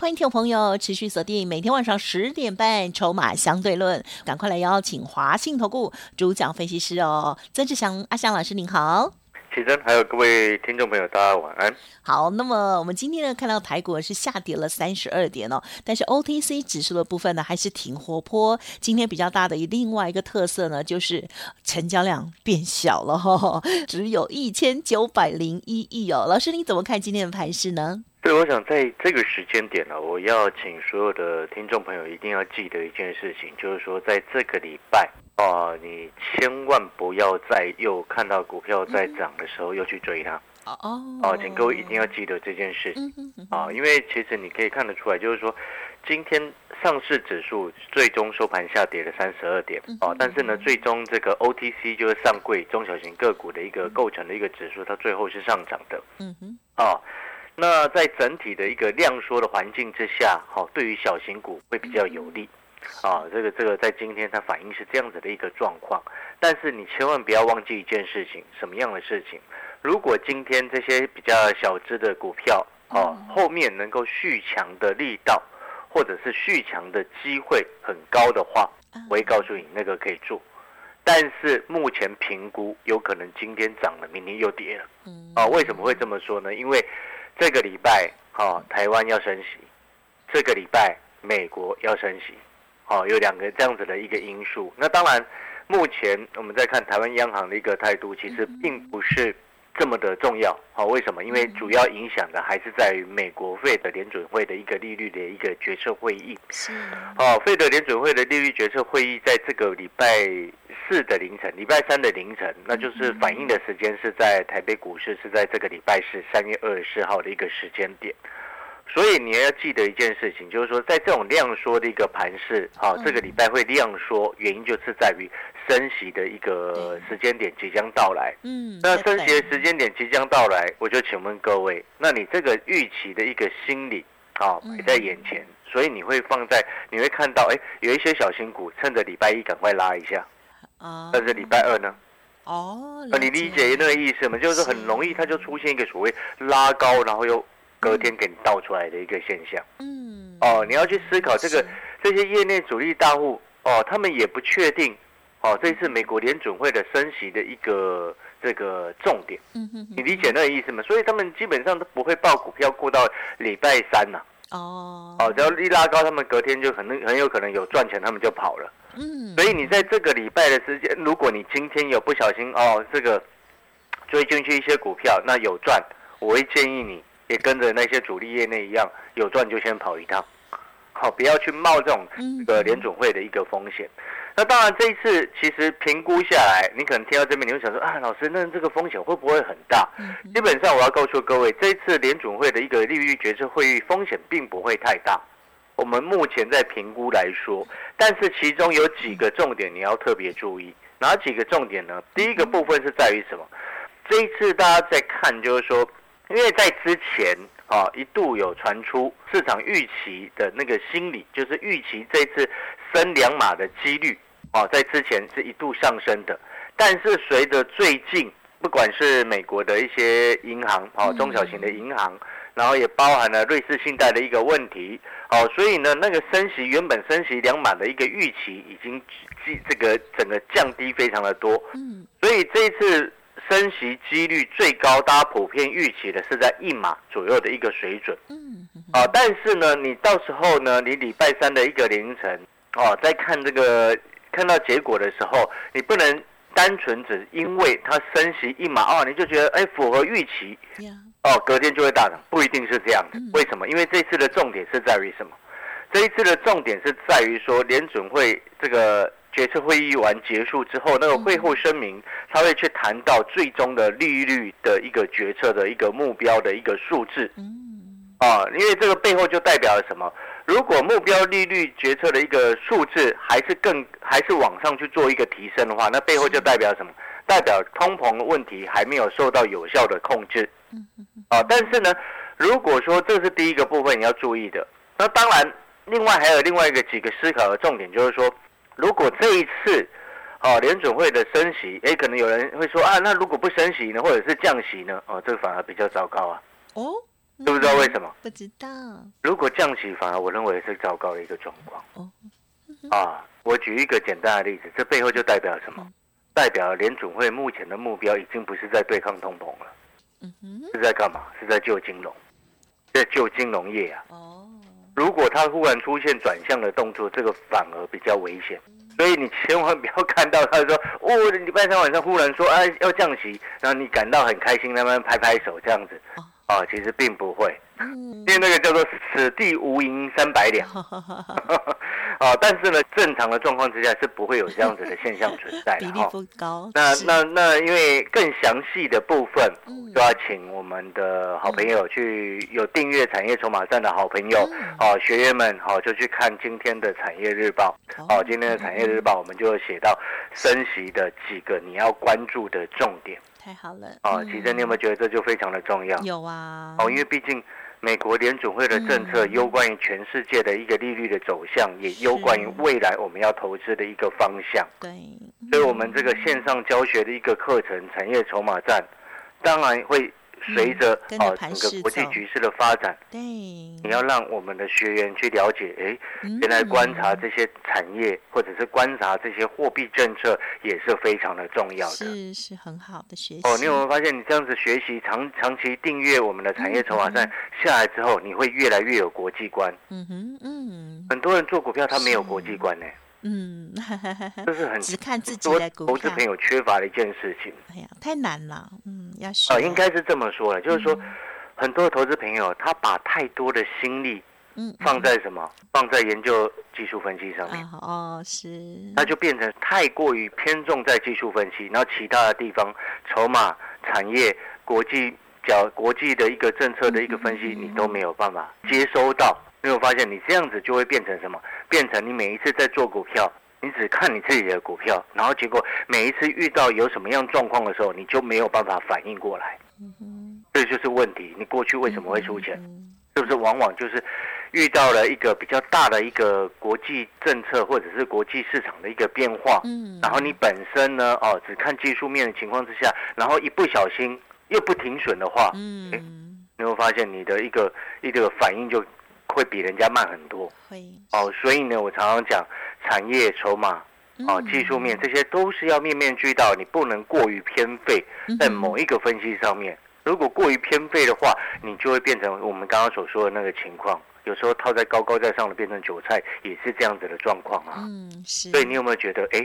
欢迎听众朋友持续锁定每天晚上十点半《筹码相对论》，赶快来邀请华信投顾主讲分析师哦，曾志祥阿祥老师您好。启真，还有各位听众朋友，大家晚安。好，那么我们今天呢看到台股是下跌了三十二点哦，但是 OTC 指数的部分呢还是挺活泼。今天比较大的另外一个特色呢，就是成交量变小了哈，只有一千九百零一亿哦。老师，你怎么看今天的盘势呢？对，我想在这个时间点呢，我要请所有的听众朋友一定要记得一件事情，就是说在这个礼拜。哦，你千万不要再又看到股票在涨的时候又去追它。哦哦，请各位一定要记得这件事情啊，因为其实你可以看得出来，就是说今天上市指数最终收盘下跌了三十二点啊，但是呢，最终这个 OTC 就是上柜中小型个股的一个构成的一个指数，它最后是上涨的。嗯哼，哦，那在整体的一个量缩的环境之下，好，对于小型股会比较有利。啊，这个这个在今天它反映是这样子的一个状况，但是你千万不要忘记一件事情，什么样的事情？如果今天这些比较小只的股票，哦，后面能够续强的力道，或者是续强的机会很高的话，我会告诉你那个可以做，但是目前评估有可能今天涨了，明天又跌了。啊，为什么会这么说呢？因为这个礼拜，哈，台湾要升息，这个礼拜美国要升息。哦，有两个这样子的一个因素。那当然，目前我们在看台湾央行的一个态度，其实并不是这么的重要。好，为什么？因为主要影响的还是在于美国费的联准会的一个利率的一个决策会议。是。哦，费的联准会的利率决策会议在这个礼拜四的凌晨，礼拜三的凌晨，那就是反映的时间是在台北股市是在这个礼拜四三月二十四号的一个时间点。所以你要记得一件事情，就是说，在这种量缩的一个盘势，好，这个礼拜会量缩，原因就是在于升息的一个时间点即将到来。嗯，那升息的时间点即将到来，我就请问各位，那你这个预期的一个心理，啊，摆在眼前，所以你会放在，你会看到，哎，有一些小新股趁着礼拜一赶快拉一下，啊，但是礼拜二呢？哦，那你理解那个意思吗？就是很容易，它就出现一个所谓拉高，然后又。隔天给你倒出来的一个现象，嗯，哦，你要去思考这个这些业内主力大户哦，他们也不确定哦，这次美国联准会的升息的一个这个重点，嗯哼，你理解那个意思吗？所以他们基本上都不会报股票过到礼拜三呐，哦，哦，只要一拉高，他们隔天就可能很有可能有赚钱，他们就跑了，嗯，所以你在这个礼拜的时间，如果你今天有不小心哦，这个追进去一些股票，那有赚，我会建议你。也跟着那些主力业内一样，有赚就先跑一趟，好，不要去冒这种这个联准会的一个风险。那当然，这一次其实评估下来，你可能听到这边，你会想说啊，老师，那这个风险会不会很大？基本上，我要告诉各位，这一次联准会的一个利率决策会议风险并不会太大。我们目前在评估来说，但是其中有几个重点你要特别注意，哪几个重点呢？第一个部分是在于什么？这一次大家在看，就是说。因为在之前啊，一度有传出市场预期的那个心理，就是预期这次升两码的几率啊，在之前是一度上升的。但是随着最近，不管是美国的一些银行啊，中小型的银行，然后也包含了瑞士信贷的一个问题，哦，所以呢，那个升息原本升息两码的一个预期，已经这个整个降低非常的多。嗯，所以这一次。升息几率最高，大家普遍预期的是在一码左右的一个水准。嗯，啊，但是呢，你到时候呢，你礼拜三的一个凌晨，哦，在看这个看到结果的时候，你不能单纯只因为它升息一码哦，你就觉得哎符合预期，哦，隔天就会大涨，不一定是这样的。为什么？因为这次的重点是在于什么？这一次的重点是在于说联准会这个。决策会议完结束之后，那个会后声明，他会去谈到最终的利率的一个决策的一个目标的一个数字。嗯，啊，因为这个背后就代表了什么？如果目标利率决策的一个数字还是更还是往上去做一个提升的话，那背后就代表什么？代表通膨的问题还没有受到有效的控制。啊，但是呢，如果说这是第一个部分你要注意的，那当然，另外还有另外一个几个思考的重点，就是说，如果这一次，哦，联准会的升息，哎，可能有人会说啊，那如果不升息呢，或者是降息呢？哦，这个反而比较糟糕啊。哦，知不知道为什么？不知道。如果降息，反而我认为是糟糕的一个状况。哦，啊，我举一个简单的例子，这背后就代表什么？代表联准会目前的目标已经不是在对抗通膨了。嗯哼，是在干嘛？是在救金融，在救金融业啊。哦，如果他忽然出现转向的动作，这个反而比较危险。所以你千万不要看到他说，哦，礼拜三晚上忽然说，哎，要降息，然后你感到很开心，那么拍拍手这样子。啊，其实并不会，因为那个叫做“此地无银三百两”。啊，但是呢，正常的状况之下是不会有这样子的现象存在的 哈。比例不高。那那那，因为更详细的部分，就要请我们的好朋友去有订阅产业筹码站的好朋友，哦，学员们，好，就去看今天的产业日报。哦，今天的产业日报，我们就写到升息的几个你要关注的重点。太好了。哦，其实你有没有觉得这就非常的重要？有啊。哦，因为毕竟。美国联准会的政策攸关于全世界的一个利率的走向，也攸关于未来我们要投资的一个方向。对，所以我们这个线上教学的一个课程——产业筹码站，当然会。随着啊整个国际局势的发展，对，你要让我们的学员去了解，哎，原来观察这些产业或者是观察这些货币政策也是非常的重要的，是是很好的学习。哦，你有没有发现，你这样子学习长长期订阅我们的产业筹码站下来之后，你会越来越有国际观。嗯哼，嗯，很多人做股票他没有国际观呢。嗯，这是很只看自己的投资朋友缺乏的一件事情。哎呀，太难了，嗯，要学。哦，应该是这么说了，就是说，很多投资朋友他把太多的心力，嗯，放在什么？放在研究技术分析上面。哦，是。那就变成太过于偏重在技术分析，然后其他的地方，筹码、产业、国际角、国际的一个政策的一个分析，你都没有办法接收到。没有发现，你这样子就会变成什么？变成你每一次在做股票，你只看你自己的股票，然后结果每一次遇到有什么样状况的时候，你就没有办法反应过来。这就是问题。你过去为什么会出钱？是不是往往就是遇到了一个比较大的一个国际政策或者是国际市场的一个变化？嗯。然后你本身呢，哦，只看技术面的情况之下，然后一不小心又不停损的话，嗯，你会发现你的一个一个反应就。会比人家慢很多，会哦，所以呢，我常常讲产业筹码，哦，技术面这些都是要面面俱到，你不能过于偏废在某一个分析上面。如果过于偏废的话，你就会变成我们刚刚所说的那个情况。有时候套在高高在上的变成韭菜，也是这样子的状况啊。嗯，是。所以你有没有觉得，哎，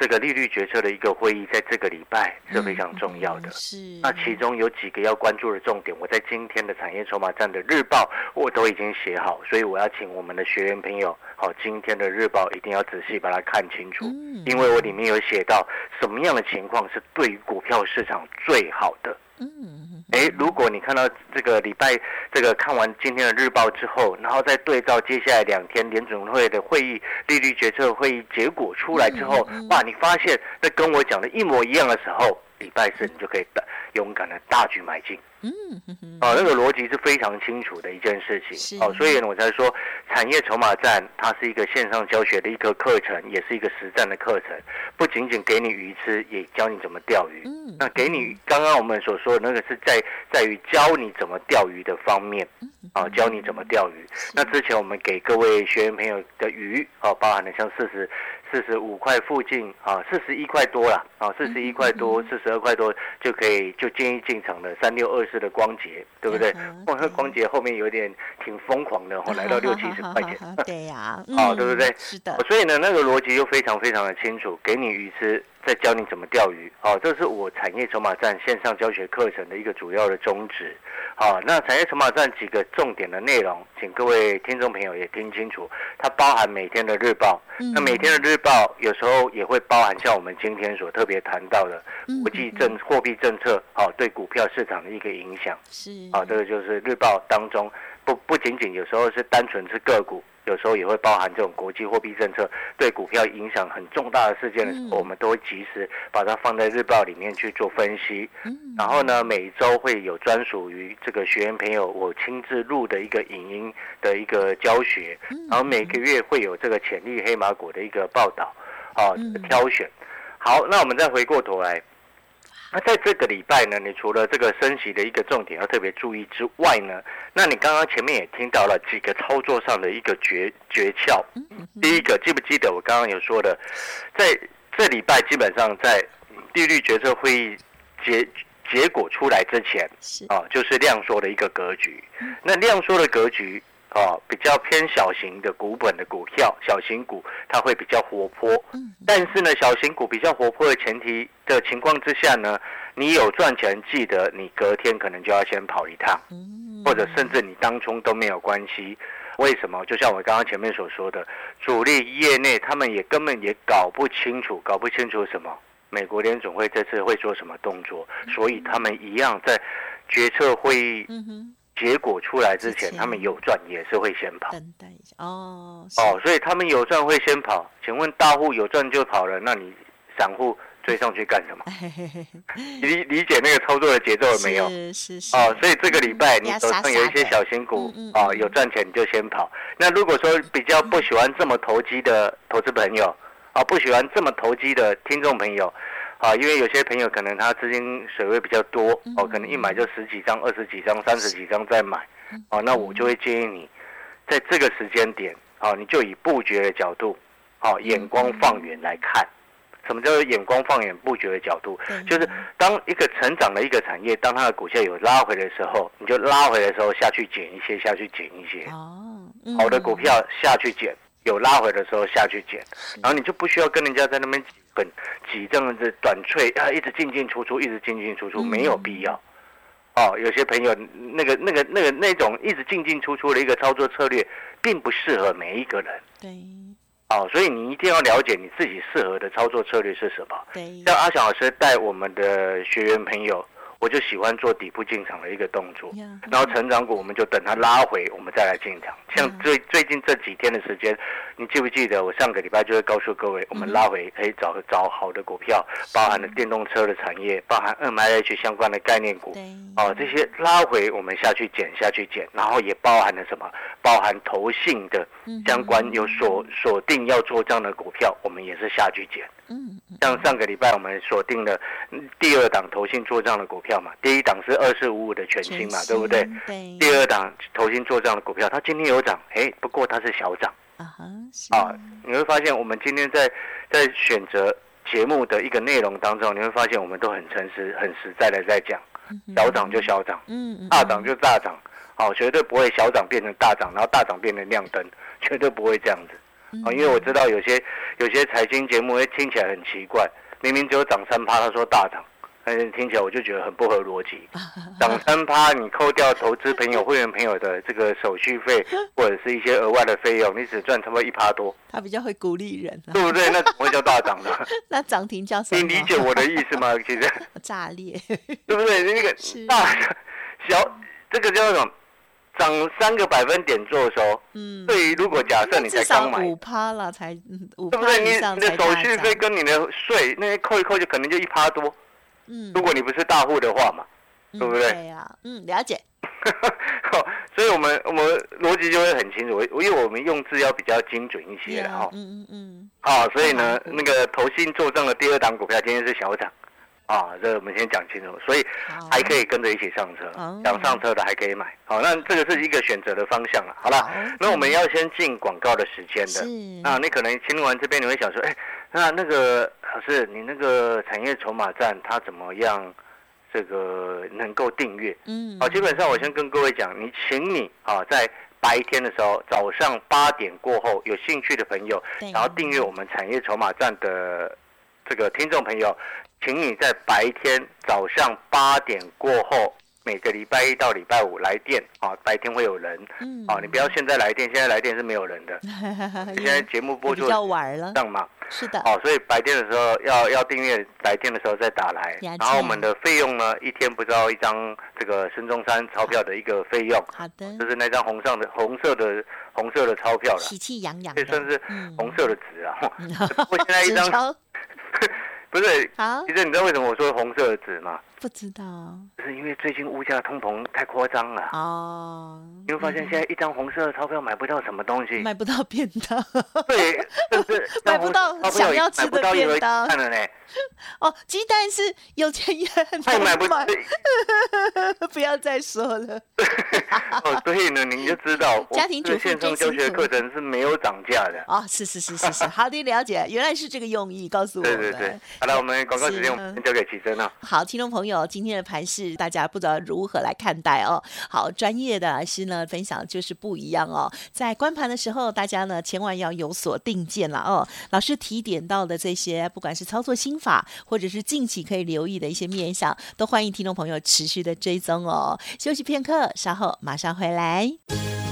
这个利率决策的一个会议，在这个礼拜是非常重要的。是。那其中有几个要关注的重点，我在今天的产业筹码站的日报我都已经写好，所以我要请我们的学员朋友，好，今天的日报一定要仔细把它看清楚，因为我里面有写到什么样的情况是对于股票市场最好的。嗯，哎，如果你看到这个礼拜这个看完今天的日报之后，然后再对照接下来两天联准会的会议利率决策会议结果出来之后，哇，你发现那跟我讲的一模一样的时候，礼拜四你就可以大勇敢的大举买进。嗯，哦，那个逻辑是非常清楚的一件事情。哦，所以呢，我才说产业筹码站它是一个线上教学的一个课程，也是一个实战的课程，不仅仅给你鱼吃，也教你怎么钓鱼。嗯，那给你刚刚我们所说的那个是在在于教你怎么钓鱼的方面，啊，教你怎么钓鱼。那之前我们给各位学员朋友的鱼，哦，包含了像四十。四十五块附近啊，四十一块多了啊，四十一块多，四十二块多就可以就建议进场了三六二四的光洁，对不对？光光洁后面有点挺疯狂的，后 来到六七十块钱。对呀，啊，对不对？是的。所以呢，那个逻辑又非常非常的清楚，给你鱼吃。在教你怎么钓鱼，好，这是我产业筹码站线上教学课程的一个主要的宗旨，好，那产业筹码站几个重点的内容，请各位听众朋友也听清楚，它包含每天的日报，那每天的日报有时候也会包含像我们今天所特别谈到的国际政货币政策，好，对股票市场的一个影响，是，啊，这个就是日报当中不不仅仅有时候是单纯是个股。有时候也会包含这种国际货币政策对股票影响很重大的事件的时候，我们都会及时把它放在日报里面去做分析。然后呢，每周会有专属于这个学员朋友我亲自录的一个影音的一个教学，然后每个月会有这个潜力黑马股的一个报道，啊，挑选。好，那我们再回过头来。那在这个礼拜呢，你除了这个升息的一个重点要特别注意之外呢，那你刚刚前面也听到了几个操作上的一个诀诀窍。第一个，记不记得我刚刚有说的，在这礼拜基本上在利率决策会议结结果出来之前，啊，就是量缩的一个格局。那量缩的格局。哦，比较偏小型的股本的股票，小型股它会比较活泼。嗯，但是呢，小型股比较活泼的前提的情况之下呢，你有赚钱，记得你隔天可能就要先跑一趟，或者甚至你当中都没有关系。为什么？就像我刚刚前面所说的，主力业内他们也根本也搞不清楚，搞不清楚什么美国联总会这次会做什么动作，所以他们一样在决策会议。结果出来之前，他们有赚也是会先跑。等等一下哦哦，所以他们有赚会先跑。请问大户有赚就跑了，那你散户追上去干什么？理理解那个操作的节奏了没有？是是是。哦，所以这个礼拜你手上有一些小型股哦，有赚钱你就先跑。那如果说比较不喜欢这么投机的投资朋友啊，不喜欢这么投机的听众朋友。啊，因为有些朋友可能他资金水位比较多哦，可能一买就十几张、二十几张、三十几张再买，哦，那我就会建议你，在这个时间点，啊，你就以布局的角度，哦，眼光放远来看，什么叫做眼光放远布局的角度？就是当一个成长的一个产业，当它的股价有拉回的时候，你就拉回的时候下去减一些，下去减一些，哦，好的股票下去减，有拉回的时候下去减，然后你就不需要跟人家在那边。本几这样子短脆啊，一直进进出出，一直进进出出，没有必要。哦，有些朋友那个那个那个那种一直进进出出的一个操作策略，并不适合每一个人。对。哦，所以你一定要了解你自己适合的操作策略是什么。对。像阿翔老师带我们的学员朋友。我就喜欢做底部进场的一个动作，然后成长股我们就等它拉回，我们再来进场。像最最近这几天的时间，你记不记得我上个礼拜就会告诉各位，我们拉回可以找找好的股票，包含了电动车的产业，包含 M I H 相关的概念股，哦，这些拉回我们下去减下去减，然后也包含了什么？包含投信的相关有锁锁定要做这样的股票，我们也是下去减。嗯，像上个礼拜我们锁定了第二档投信做账的股票嘛，第一档是二四五五的全新嘛，对不对？对。第二档投信做账的股票，它今天有涨，哎，不过它是小涨。啊哈。啊，你会发现我们今天在在选择节目的一个内容当中，你会发现我们都很诚实、很实在的在讲，小涨就小涨，嗯，大涨就大涨，好，绝对不会小涨变成大涨，然后大涨变成亮灯，绝对不会这样子。啊，因为我知道有些有些财经节目会听起来很奇怪，明明只有涨三趴，他说大涨，但是听起来我就觉得很不合逻辑。涨三趴，你扣掉投资朋友、会员朋友的这个手续费 或者是一些额外的费用，你只赚差不多一趴多。他比较会鼓励人，对不对？那怎么会叫大涨呢？那涨停叫什么？你理解我的意思吗？其实炸裂，对不对？那个大小，这个叫什么？涨三个百分点做收，嗯，对于如果假设你才刚买五趴了，才五对不对？你你的手续费跟你的税那些扣一扣，就可能就一趴多，嗯，如果你不是大户的话嘛，对不对？对呀，嗯，了解。所以我们我们逻辑就会很清楚，因为我们用字要比较精准一些的哈，嗯嗯嗯，啊，所以呢，那个投信做账的第二档股票今天是小涨。啊，这我们先讲清楚，所以还可以跟着一起上车，想上车的还可以买。好，那这个是一个选择的方向了。好了，那我们要先进广告的时间的。啊，你可能听完这边你会想说，哎，那那个老师，你那个产业筹码站它怎么样？这个能够订阅？嗯，好，基本上我先跟各位讲，你请你啊，在白天的时候，早上八点过后，有兴趣的朋友，然后订阅我们产业筹码站的这个听众朋友。请你在白天早上八点过后每个礼拜一到礼拜五来电啊，白天会有人嗯。啊，你不要现在来电，现在来电是没有人的，现在节目播也比较出的晚了。这，样嘛，是的，哦，所以白天的时候要要订阅，白天的时候再打来，然后我们的费用呢，一天不知道一张这个孙中山钞票的一个费用，好的。就，是那张红上的红色的红色的钞票了，喜气洋洋的，这算是嗯。红色的纸啊。不过现在一张 不是，好。其实你知道为什么我说红色的纸吗？不知道。就是因为最近物价通膨太夸张了。哦，你会发现现在一张红色的钞票买不到什么东西，买不到便当。对，买不到想要吃的便当。看了呢，哦，鸡蛋是有钱也很买不买，不要再说了。哦，所以呢，您就知道，家庭主线上教学课程是没有涨价的。哦，是是是是是，好的了解，原来是这个用意，告诉我们。对对对，好了，我们广告时间我们是交给齐珍了。好，听众朋友，今天的盘势大家不知道如何来看待哦。好，专业的老师呢分享就是不一样哦。在观盘的时候，大家呢千万要有所定见了哦。老师提点到的这些，不管是操作心法，或者是近期可以留意的一些面向，都欢迎听众朋友持续的追踪哦。休息片刻，稍后马上回来。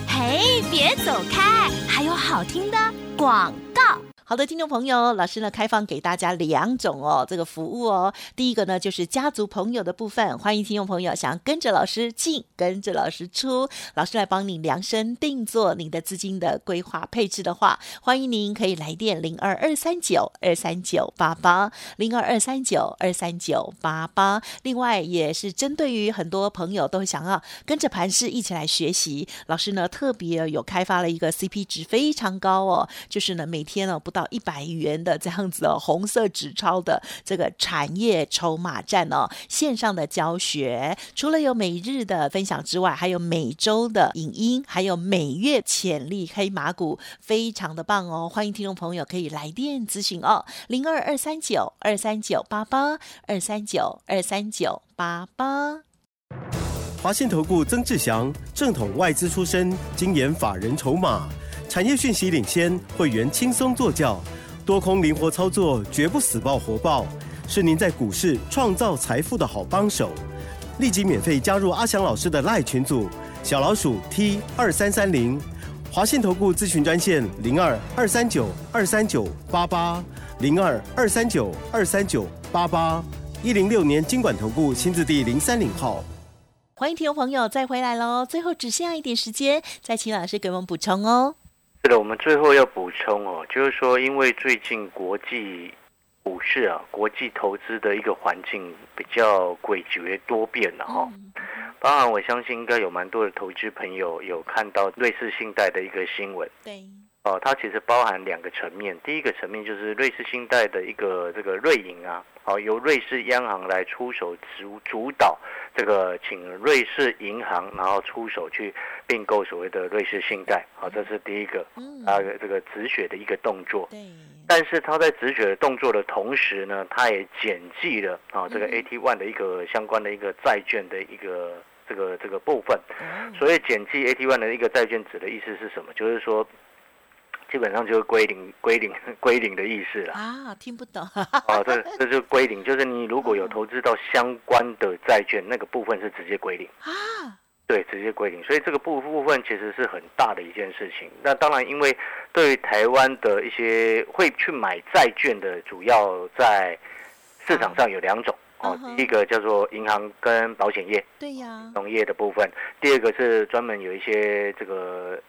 嘿，别走开，还有好听的广告。好的，听众朋友，老师呢开放给大家两种哦，这个服务哦。第一个呢就是家族朋友的部分，欢迎听众朋友想跟着老师进，跟着老师出，老师来帮你量身定做你的资金的规划配置的话，欢迎您可以来电零二二三九二三九八八零二二三九二三九八八。另外也是针对于很多朋友都想要跟着盘势一起来学习，老师呢特别有开发了一个 CP 值非常高哦，就是呢每天呢不到一百元的这样子哦，红色纸钞的这个产业筹码战哦，线上的教学，除了有每日的分享之外，还有每周的影音，还有每月潜力黑马股，非常的棒哦！欢迎听众朋友可以来电咨询哦，零二二三九二三九八八二三九二三九八八。华信投顾曾志祥，正统外资出身，精研法人筹码，产业讯息领先，会员轻松做教，多空灵活操作，绝不死爆活爆，是您在股市创造财富的好帮手。立即免费加入阿翔老师的赖群组，小老鼠 T 二三三零，华信投顾咨询专线零二二三九二三九八八零二二三九二三九八八一零六年经管投顾新字第零三零号。欢迎听众朋友再回来喽！最后只剩下一点时间，再请老师给我们补充哦。是的，我们最后要补充哦，就是说，因为最近国际股市啊，国际投资的一个环境比较诡谲多变了哈、嗯当然，我相信应该有蛮多的投资朋友有看到瑞士信贷的一个新闻对，哦，它其实包含两个层面。第一个层面就是瑞士信贷的一个这个瑞银啊，哦，由瑞士央行来出手主主导这个，请瑞士银行然后出手去并购所谓的瑞士信贷，好、这是第一个嗯，啊这个止血的一个动作。对，但是他在止血的动作的同时呢，他也减记了啊这个嗯 AT One 的一个相关的一个债券的一个这个这个部分。哦所以减记 AT One 的一个债券指的意思是什么？就是说，基本上就是归零、归零、归零的意思啦。啊，听不懂，啊，这这就是归零，就是你如果有投资到相关的债券，那个部分是直接归零。啊，对，直接归零，所以这个部部分其实是很大的一件事情。那当然，因为对于台湾的一些会去买债券的，主要在市场上有两种哦。第一个叫做银行跟保险业、对呀，农业的部分；第二个是专门有一些这个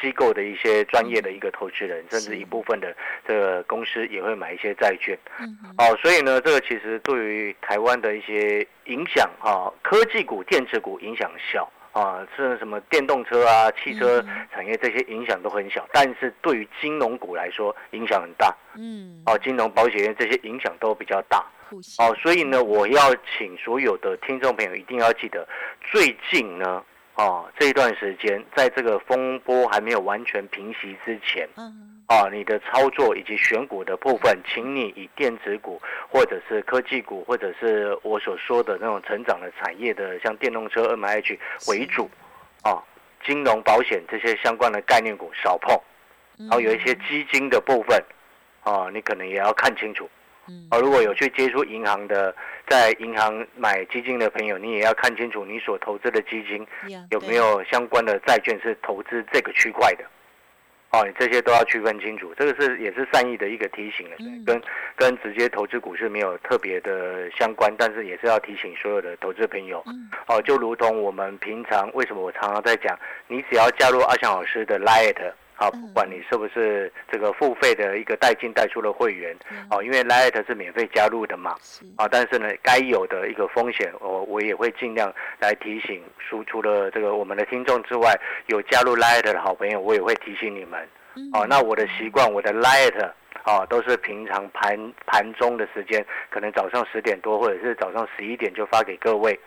机构的一些专业的一个投资人，甚至一部分的这个公司也会买一些债券。嗯，哦，所以呢，这个其实对于台湾的一些影响哈、科技股、电子股影响小啊，是什么电动车啊、汽车产业这些影响都很小，但是对于金融股来说影响很大。嗯，哦，金融、保险业这些影响都比较大。哦，所以呢，我要请所有的听众朋友一定要记得，最近呢。哦，这一段时间，在这个风波还没有完全平息之前，嗯，啊，你的操作以及选股的部分，请你以电子股或者是科技股，或者是我所说的那种成长的产业的，像电动车、M H 为主，啊，金融、保险这些相关的概念股少碰，然然后有一些基金的部分，啊，你可能也要看清楚，嗯哦，如果有去接触银行的，在银行买基金的朋友，你也要看清楚你所投资的基金有没有相关的债券是投资这个区块的。哦，你这些都要区分清楚，这个是也是善意的一个提醒了，嗯跟跟直接投资股市没有特别的相关，但是也是要提醒所有的投资朋友。嗯哦，就如同我们平常为什么我常常在讲，你只要加入阿翔老师的 Lite，好，嗯不管你是不是这个付费的一个带进带出的会员，嗯哦，因为 Lite 是免费加入的嘛，是啊，但是呢，该有的一个风险，我我也会尽量来提醒。输出了这个我们的听众之外，有加入 Lite 的好朋友，我也会提醒你们。嗯哦，那我的习惯，我的 Lite 哦，都是平常盘盘中的时间，可能早上十点多或者是早上十一点就发给各位。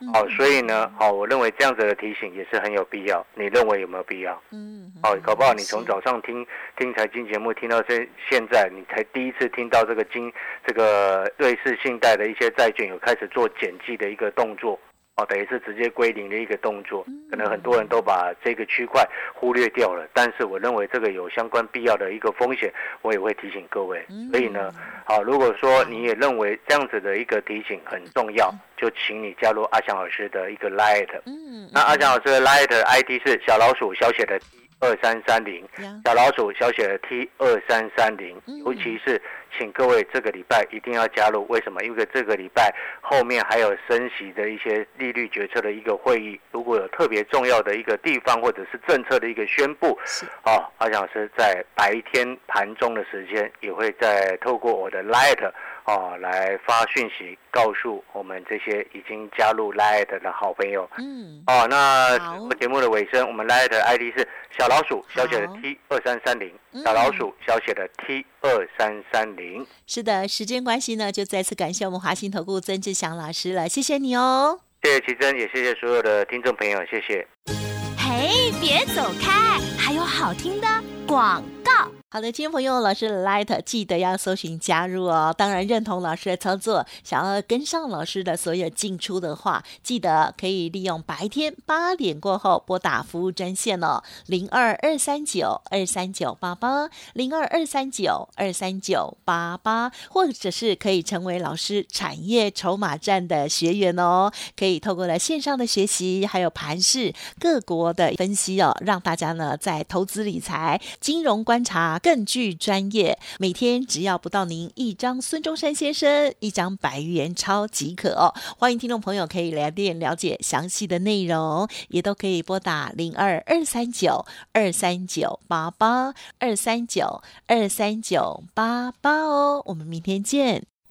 嗯哦，所以呢，哦，我认为这样子的提醒也是很有必要。你认为有没有必要？嗯哦，搞不好你从早上听听财经节目听到现现在，你才第一次听到这个金这个瑞士信贷的一些债券有开始做减记的一个动作，哦，等于是直接归零的一个动作，可能很多人都把这个区块忽略掉了，但是我认为这个有相关必要的一个风险，我也会提醒各位。所以呢，好，如果说你也认为这样子的一个提醒很重要，就请你加入阿翔老师的一个 Light。嗯那阿翔老师的 Light ID 是小老鼠小写的二三三零，小老鼠小写的 T 二三三零嗯，尤其是请各位这个礼拜一定要加入，为什么？因为这个礼拜后面还有升息的一些利率决策的一个会议，如果有特别重要的一个地方或者是政策的一个宣布，是。哦，阿翔老师在白天盘中的时间也会在透过我的 Light 哦来发讯息，告诉我们这些已经加入 Light 的好朋友。嗯哦，那好节目的尾声，我们 Light 的 ID 是小老鼠小写的 T 二三三零，嗯小老鼠小写的 T 二三三零。是的，时间关系呢，就再次感谢我们华信投顾曾志祥老师了，谢谢你哦。谢谢奇珍，也谢谢所有的听众朋友，谢谢。嘿，别走开，还有好听的广告。好的，听众朋友，老师 Light 记得要搜寻加入哦。当然认同老师的操作，想要跟上老师的所有进出的话，记得可以利用白天八点过后拨打服务专线哦，零二二三九二三九八八，零二二三九二三九八八，或者是可以成为老师产业筹码站的学员哦，可以透过了线上的学习，还有盘市各国的分析哦，让大家呢在投资理财、金融观察更具专业。每天只要不到您一张孙中山先生一张百元钞即可哦。欢迎听众朋友可以来电了解详细的内容，也都可以拨打零二二三九二三九八八二三九二三九八八哦。我们明天见。